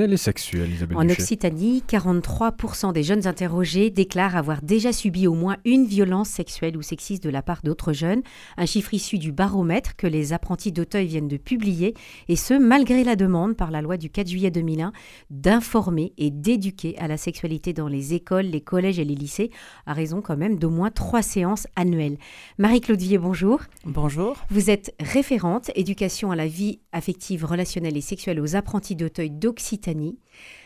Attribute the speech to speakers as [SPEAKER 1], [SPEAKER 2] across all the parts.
[SPEAKER 1] Elle est sexuelle, Isabelle
[SPEAKER 2] En Occitanie, 43% des jeunes interrogés déclarent avoir déjà subi au moins une violence sexuelle ou sexiste de la part d'autres jeunes, un chiffre issu du baromètre que les apprentis d'Auteuil viennent de publier, et ce, malgré la demande par la loi du 4 juillet 2001 d'informer et d'éduquer à la sexualité dans les écoles, les collèges et les lycées, à raison quand même d'au moins trois séances annuelles. Marie-Claude bonjour.
[SPEAKER 3] Bonjour.
[SPEAKER 2] Vous êtes référente éducation à la vie affective, relationnelle et sexuelle aux apprentis d'Auteuil d'Occitanie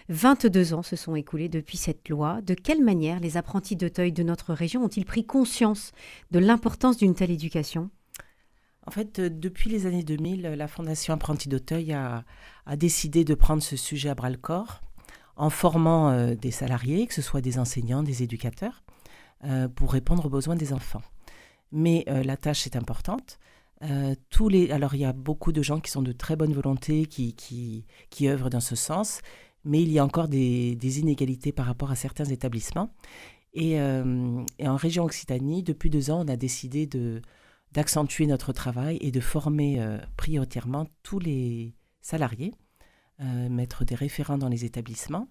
[SPEAKER 2] 22 ans se sont écoulés depuis cette loi. De quelle manière les apprentis d'Auteuil de notre région ont-ils pris conscience de l'importance d'une telle éducation?
[SPEAKER 3] En fait, euh, depuis les années 2000, la Fondation Apprentis d'Auteuil a, décidé de prendre ce sujet à bras-le-corps en formant euh, des salariés, que ce soit des enseignants, des éducateurs, euh, pour répondre aux besoins des enfants. Mais la tâche est importante. Euh, tous les, alors il y a beaucoup de gens qui sont de très bonne volonté, qui, qui, qui œuvrent dans ce sens, mais il y a encore des, des inégalités par rapport à certains établissements. Et, euh, en région Occitanie, depuis deux ans, on a décidé de, d'accentuer notre travail et de former euh, prioritairement tous les salariés, mettre des référents dans les établissements,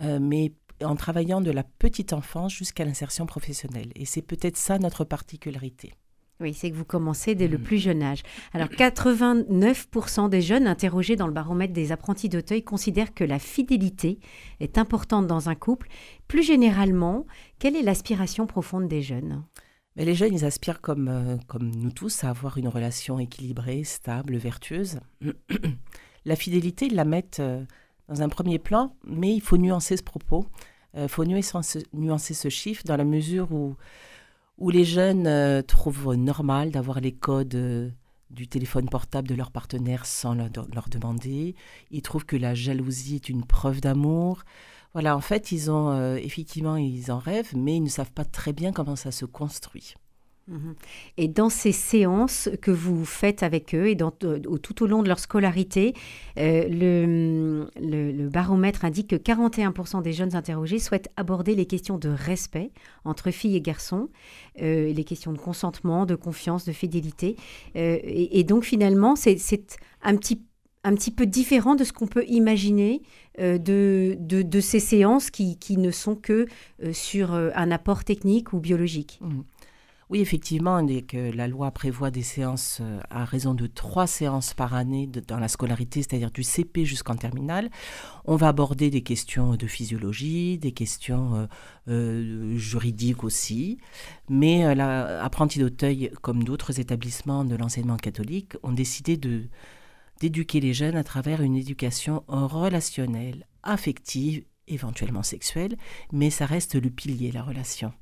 [SPEAKER 3] mais en travaillant de la petite enfance jusqu'à l'insertion professionnelle. Et c'est peut-être ça notre particularité.
[SPEAKER 2] Oui, c'est que vous commencez dès le mm. plus jeune âge. Alors, 89% des jeunes interrogés dans le baromètre des apprentis d'Auteuil considèrent que la fidélité est importante dans un couple. Plus généralement, quelle est l'aspiration profonde des jeunes?
[SPEAKER 3] Mais Les jeunes, ils aspirent comme, euh, comme nous tous à avoir une relation équilibrée, stable, vertueuse. la fidélité, ils la mettent euh, dans un premier plan, mais il faut nuancer ce propos. Il euh, faut nuancer ce chiffre dans la mesure où où les jeunes euh, trouvent normal d'avoir les codes euh, du téléphone portable de leur partenaire sans leur, demander. Ils trouvent que la jalousie est une preuve d'amour. Voilà, en fait, ils ont euh, effectivement, ils en rêvent, mais ils ne savent pas très bien comment ça se construit.
[SPEAKER 2] Et dans ces séances que vous faites avec eux et dans, euh, tout au long de leur scolarité, euh, le, baromètre indique que 41% des jeunes interrogés souhaitent aborder les questions de respect entre filles et garçons, euh, les questions de consentement, de confiance, de fidélité. Et, donc finalement, c'est un petit un petit peu différent de ce qu'on peut imaginer de, de, ces séances qui, qui ne sont que sur un apport technique ou biologique.
[SPEAKER 3] Mmh. Oui, effectivement, dès que la loi prévoit des séances euh, à raison de trois séances par année dans la scolarité, c'est-à-dire du CP jusqu'en terminale. On va aborder des questions de physiologie, des questions euh, euh, juridiques aussi. Mais l'apprenti d'Auteuil, comme d'autres établissements de l'enseignement catholique, ont décidé d'éduquer les jeunes à travers une éducation relationnelle, affective, éventuellement sexuelle, mais ça reste le pilier, la relation.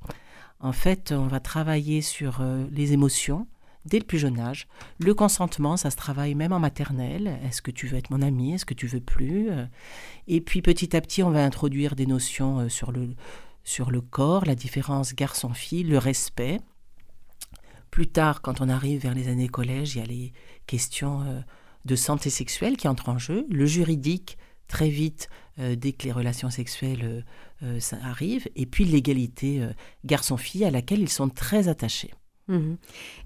[SPEAKER 3] En fait, on va travailler sur euh, les émotions dès le plus jeune âge. Le consentement, ça se travaille même en maternelle. Est-ce que tu veux être mon ami? Est-ce que tu veux plus? Euh, Et puis petit à petit, on va introduire des notions euh, sur le, sur le corps, la différence garçon-fille, le respect. Plus tard, quand on arrive vers les années collège, il y a les questions de santé sexuelle qui entrent en jeu, le juridique, très vite, euh, dès que les relations sexuelles euh, euh, ça arrivent, et puis l'égalité garçon-fille à laquelle ils sont très attachés.
[SPEAKER 2] Mhm.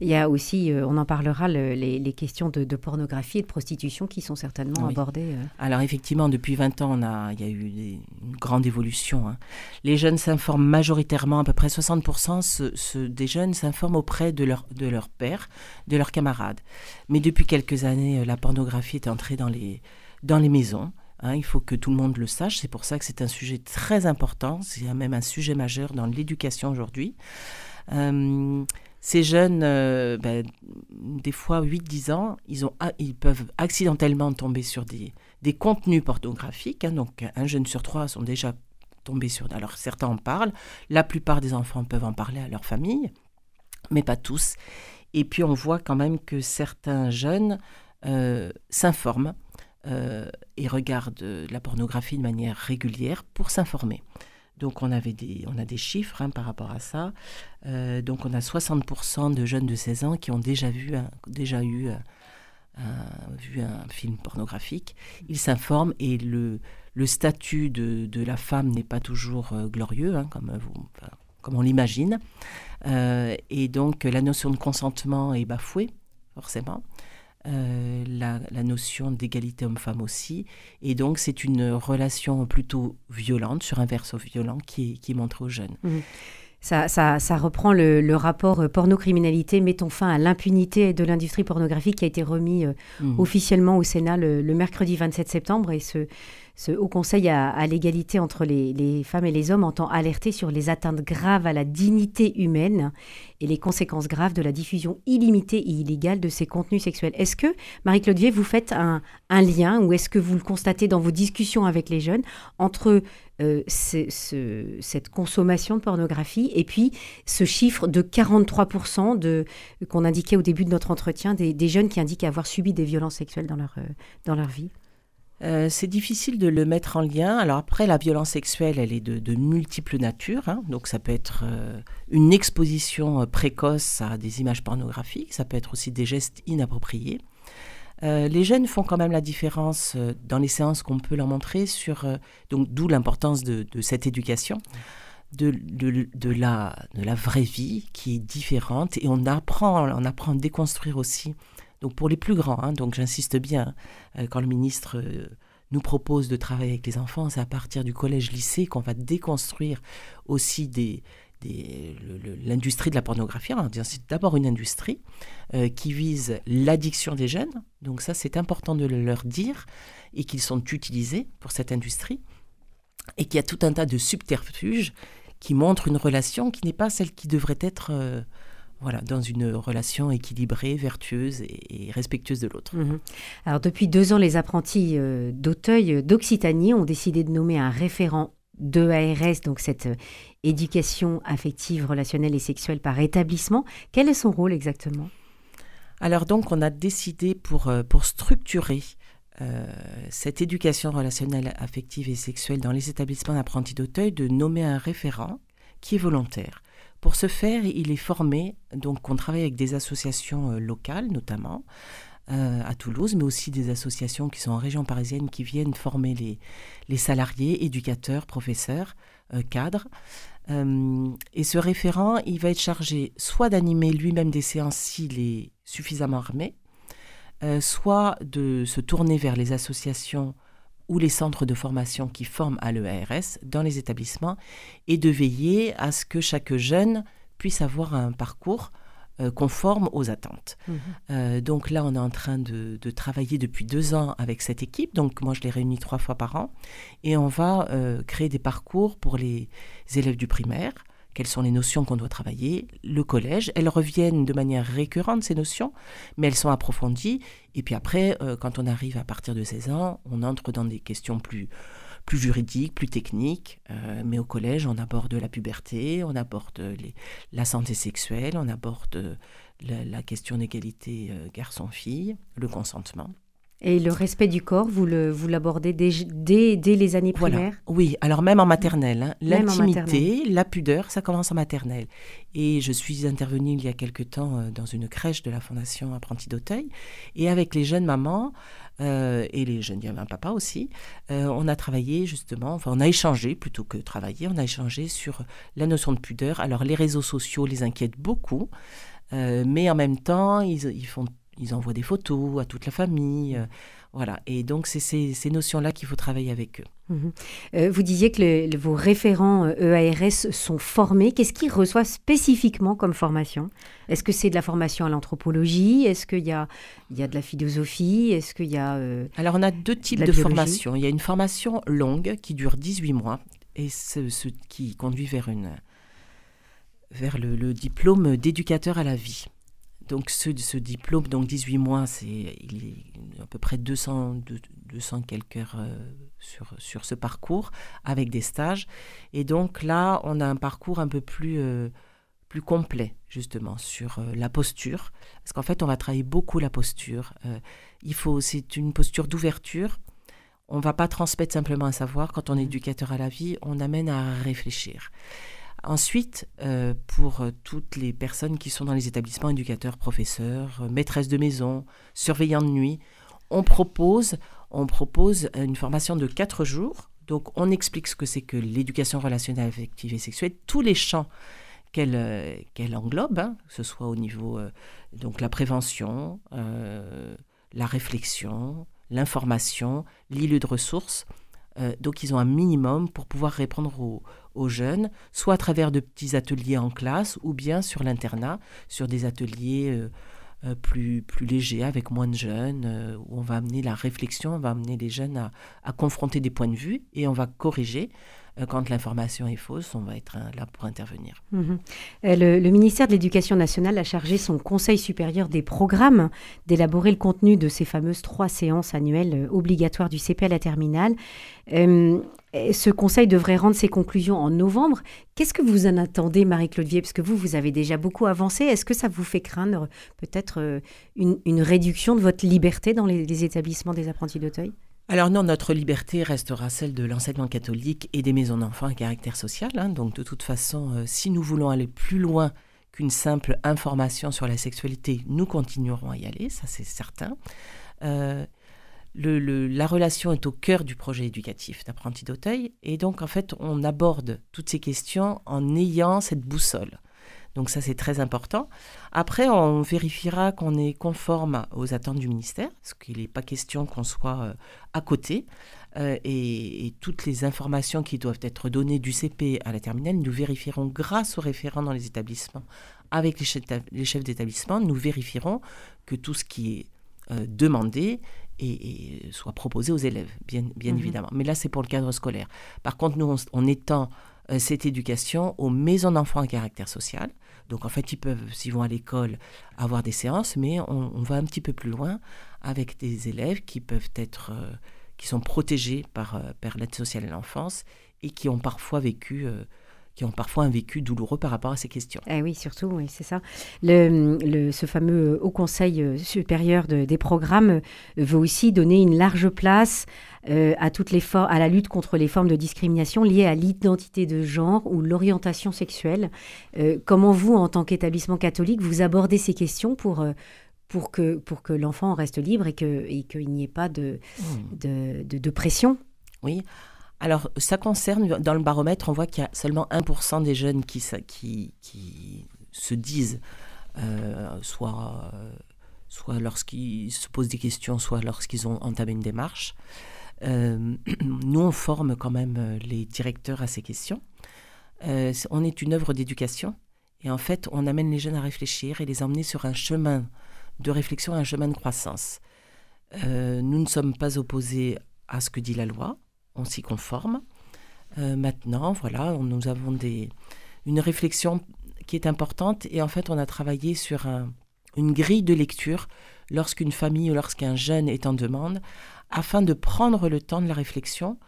[SPEAKER 2] Il y a aussi, on en parlera, les, questions de, pornographie et de prostitution qui sont certainement abordées.
[SPEAKER 3] Alors effectivement, depuis 20 ans, on a, il y a eu une grande évolution. Hein. Les jeunes s'informent majoritairement, à peu près 60% des jeunes s'informent auprès de leur, de leur père, de leurs camarades. Mais depuis quelques années, la pornographie est entrée dans les, dans les maisons. Hein, il faut que tout le monde le sache. C'est pour ça que c'est un sujet très important. C'est même un sujet majeur dans l'éducation aujourd'hui. Euh, ces jeunes, euh, ben, des fois 8-10 ans, ils, ont, ils peuvent accidentellement tomber sur des, des contenus pornographiques. Hein. donc un jeune sur trois sont déjà tombés sur... Alors certains en parlent. La plupart des enfants peuvent en parler à leur famille, mais pas tous. Et puis on voit quand même que certains jeunes euh, s'informent euh, et regardent la pornographie de manière régulière pour s'informer. Donc on, avait des, on a des chiffres hein, par rapport à ça. Euh, donc on a 60% de jeunes de 16 ans qui ont déjà vu, déjà eu un, vu un film pornographique. Ils s'informent et le, le statut de, de la femme n'est pas toujours euh, glorieux, hein, comme, vous, comme on l'imagine. et donc la notion de consentement est bafouée, forcément. La, notion d'égalité homme-femme aussi. Et donc, c'est une relation plutôt violente, sur un verso violent, qui est, qui montrée aux jeunes.
[SPEAKER 2] Mmh. Ça, ça, reprend le, rapport euh, pornocriminalité, mettons fin à l'impunité de l'industrie pornographique qui a été remis euh, mmh. officiellement au Sénat le, le, mercredi 27 septembre. Et ce, ce Haut Conseil à, l'égalité entre les, femmes et les hommes entend alerter sur les atteintes graves à la dignité humaine et les conséquences graves de la diffusion illimitée et illégale de ces contenus sexuels. Est-ce que, Marie-Claude vous faites un, lien ou est-ce que vous le constatez dans vos discussions avec les jeunes entre euh, cette consommation de pornographie et puis ce chiffre de 43% de, qu'on indiquait au début de notre entretien des, jeunes qui indiquent avoir subi des violences sexuelles dans leur, euh, dans leur vie?
[SPEAKER 3] Euh, c'est difficile de le mettre en lien. Alors après, la violence sexuelle, elle est de, multiples natures. Hein. Donc ça peut être euh, une exposition euh, précoce à des images pornographiques, ça peut être aussi des gestes inappropriés. les jeunes font quand même la différence dans les séances qu'on peut leur montrer sur, donc d'où l'importance de, cette éducation. De, de, la, de la vraie vie qui est différente et on apprend, on apprend à déconstruire aussi donc pour les plus grands, hein, donc j'insiste bien, euh, quand le ministre euh, nous propose de travailler avec les enfants, c'est à partir du collège-lycée qu'on va déconstruire aussi l'industrie de la pornographie. C'est d'abord une industrie euh, qui vise l'addiction des jeunes. Donc ça, c'est important de le leur dire et qu'ils sont utilisés pour cette industrie et qu'il y a tout un tas de subterfuges qui montrent une relation qui n'est pas celle qui devrait être voilà, dans une relation équilibrée, vertueuse et, respectueuse de l'autre.
[SPEAKER 2] Mhm. Alors depuis deux ans, les apprentis euh, d'Auteuil, euh, d'Occitanie, ont décidé de nommer un référent de ARS, donc cette euh, éducation affective, relationnelle et sexuelle par établissement. Quel est son rôle exactement?
[SPEAKER 3] Alors donc on a décidé pour, pour structurer cette éducation relationnelle, affective et sexuelle dans les établissements d'apprentis d'Auteuil de nommer un référent qui est volontaire. Pour ce faire, il est formé, donc on travaille avec des associations euh, locales notamment, euh, à Toulouse, mais aussi des associations qui sont en région parisienne qui viennent former les, salariés, éducateurs, professeurs, euh, cadres. et ce référent, il va être chargé soit d'animer lui-même des séances s'il est suffisamment armé, soit de se tourner vers les associations ou les centres de formation qui forment à l'EARS dans les établissements et de veiller à ce que chaque jeune puisse avoir un parcours euh, conforme aux attentes. Mmh. Euh, donc là, on est en train de, travailler depuis deux ans avec cette équipe. Donc moi, je les réunis trois fois par an. Et on va euh, créer des parcours pour les élèves du primaire, quelles sont les notions qu'on doit travailler, le collège. Elles reviennent de manière récurrente, ces notions, mais elles sont approfondies. Et puis après, euh, quand on arrive à partir de 16 ans, on entre dans des questions plus, plus juridiques, plus techniques. Euh, mais au collège, on aborde la puberté, on aborde la santé sexuelle, on aborde la, question d'égalité euh, garçon-fille, le consentement.
[SPEAKER 2] Et le respect du corps, vous l'abordez vous dès, dès, les années primaires
[SPEAKER 3] Oui, alors même en maternelle. Hein. L'intimité, la pudeur, ça commence en maternelle. Et je suis intervenue il y a quelque temps euh, dans une crèche de la Fondation Apprenti d'Auteuil. Et avec les jeunes mamans, euh, et les jeunes, un papa aussi, euh, on a travaillé justement, enfin on a échangé plutôt que travailler, on a échangé sur la notion de pudeur. Alors les réseaux sociaux les inquiètent beaucoup, mais en même temps, ils, ils font ils envoient des photos à toute la famille. Euh, voilà. Et donc, c'est ces, notions-là qu'il faut travailler avec eux.
[SPEAKER 2] Mhm. Euh, vous disiez que vos référents EARS euh, e sont formés. Qu'est-ce qu'ils reçoivent spécifiquement comme formation? Est-ce que c'est de la formation à l'anthropologie? Est-ce qu'il y a, il y a de la philosophie? Est-ce qu'il y a.
[SPEAKER 3] Alors, on a deux types de, de formations. Il y a une formation longue qui dure 18 mois et ce, ce qui conduit vers, une, vers le diplôme d'éducateur à la vie. Donc ce, ce, diplôme, donc 18 mois, c'est il est à peu près 200, 200 quelques heures euh, sur, sur ce parcours avec des stages. Et donc là, on a un parcours un peu plus, euh, plus complet justement sur euh, la posture. Parce qu'en fait, on va travailler beaucoup la posture. il faut, c'est une posture d'ouverture. On ne va pas transmettre simplement un savoir. Quand on est éducateur à la vie, on amène à réfléchir. Ensuite, euh, pour euh, toutes les personnes qui sont dans les établissements éducateurs, professeurs, euh, maîtresses de maison, surveillants de nuit, on propose, une formation de quatre jours. Donc, on explique ce que c'est que l'éducation relationnelle, affective et sexuelle, tous les champs qu'elle qu'elle englobe, hein, que ce soit au niveau donc la prévention, la réflexion, l'information, l'île de ressources. Euh, donc ils ont un minimum pour pouvoir répondre aux, jeunes, soit à travers de petits ateliers en classe ou bien sur l'internat, sur des ateliers euh, euh, plus, plus légers avec moins de jeunes, où on va amener la réflexion, on va amener les jeunes à confronter des points de vue et on va corriger quand l'information est fausse, on va être là pour intervenir.
[SPEAKER 2] Mhm. Euh, le, ministère de l'Éducation nationale a chargé son Conseil supérieur des programmes d'élaborer le contenu de ces fameuses trois séances annuelles euh, obligatoires du CP à la terminale. ce conseil devrait rendre ses conclusions en novembre. Qu'est-ce que vous en attendez, Marie-Claude Vier Parce que vous, vous avez déjà beaucoup avancé. Est-ce que ça vous fait craindre peut-être une, réduction de votre liberté dans les, les établissements des apprentis d'Auteuil?
[SPEAKER 3] Alors non, notre liberté restera celle de l'enseignement catholique et des maisons d'enfants à caractère social. Hein. Donc de toute façon, euh, si nous voulons aller plus loin qu'une simple information sur la sexualité, nous continuerons à y aller, ça c'est certain. Euh, la relation est au cœur du projet éducatif d'apprenti d'Auteuil et donc en fait on aborde toutes ces questions en ayant cette boussole. Donc ça, c'est très important. Après, on vérifiera qu'on est conforme aux attentes du ministère, parce qu'il n'est pas question qu'on soit euh, à côté. Euh, et, toutes les informations qui doivent être données du CP à la terminale, nous vérifierons grâce aux référents dans les établissements, avec les chefs d'établissement, nous vérifierons que tout ce qui est euh, demandé et, soit proposé aux élèves, bien, bien mhm. évidemment. Mais là, c'est pour le cadre scolaire. Par contre, nous, on, étend cette éducation aux maisons d'enfants à caractère social. Donc en fait, ils peuvent, s'ils vont à l'école, avoir des séances, mais on, va un petit peu plus loin avec des élèves qui peuvent être, euh, qui sont protégés par, euh, par l'aide sociale à l'enfance et qui ont parfois vécu euh, qui ont parfois un vécu douloureux par rapport à ces questions.
[SPEAKER 2] Eh oui, surtout, oui, c'est ça. Le, ce fameux Haut Conseil euh, supérieur des programmes euh, veut aussi donner une large place euh, à, toutes les à la lutte contre les formes de discrimination liées à l'identité de genre ou l'orientation sexuelle. comment vous, en tant qu'établissement catholique, vous abordez ces questions pour, pour que, pour que l'enfant reste libre et qu'il et qu'il n'y ait pas de, mmh. de, de, de pression?
[SPEAKER 3] Oui. Alors, ça concerne, dans le baromètre, on voit qu'il y a seulement 1% des jeunes qui, se disent, euh, soit, soit lorsqu'ils se posent des questions, soit lorsqu'ils ont entamé une démarche. Euh, nous, on forme quand même euh, les directeurs à ces questions. on est une œuvre d'éducation et en fait, on amène les jeunes à réfléchir et les emmener sur un chemin de réflexion, un chemin de croissance. nous ne sommes pas opposés à ce que dit la loi on s'y conforme. Euh, maintenant, voilà, nous avons une réflexion qui est importante et en fait, on a travaillé sur une grille de lecture lorsqu'une famille ou lorsqu'un jeune est en demande, afin de prendre le temps de la réflexion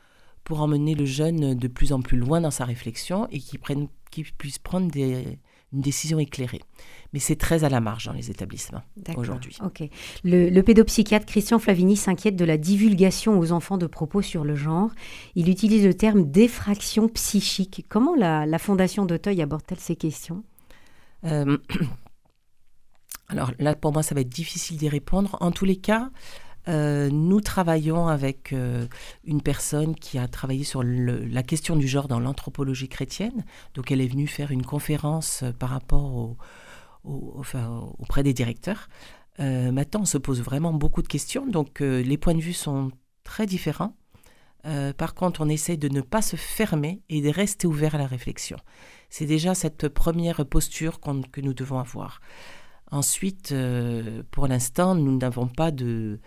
[SPEAKER 3] pour emmener le jeune de plus en plus loin dans sa réflexion et qu'il puisse prendre des, une décision éclairée. Mais c'est très à la marge dans les établissements aujourd'hui.
[SPEAKER 2] Ok. Le, pédopsychiatre Christian Flavini s'inquiète de la divulgation aux enfants de propos sur le genre. Il utilise le terme d'effraction psychique. Comment la, Fondation d'Auteuil aborde-t-elle ces questions? Euh,
[SPEAKER 3] Alors là, pour moi, ça va être difficile d'y répondre. En tous les cas, euh, nous travaillons avec euh, une personne qui a travaillé sur la question du genre dans l'anthropologie chrétienne. Donc elle est venue faire une conférence euh, par rapport auprès des directeurs. maintenant, on se pose vraiment beaucoup de questions. Donc les points de vue sont très différents. par contre, on essaye de ne pas se fermer et de rester ouvert à la réflexion. C'est déjà cette première posture que nous devons avoir. Ensuite, pour l'instant, nous n'avons pas de,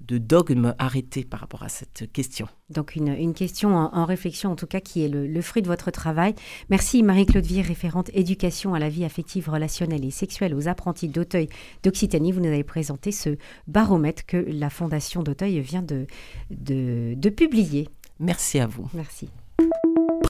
[SPEAKER 3] de dogme arrêté par rapport à cette question.
[SPEAKER 2] Donc une, question en, réflexion en tout cas qui est le, fruit de votre travail. Merci Marie-Claude Vier, référente éducation à la vie affective, relationnelle et sexuelle aux apprentis d'Auteuil d'Occitanie. Vous nous avez présenté ce baromètre que la Fondation d'Auteuil vient de, de, de publier.
[SPEAKER 3] Merci à vous.
[SPEAKER 2] Merci.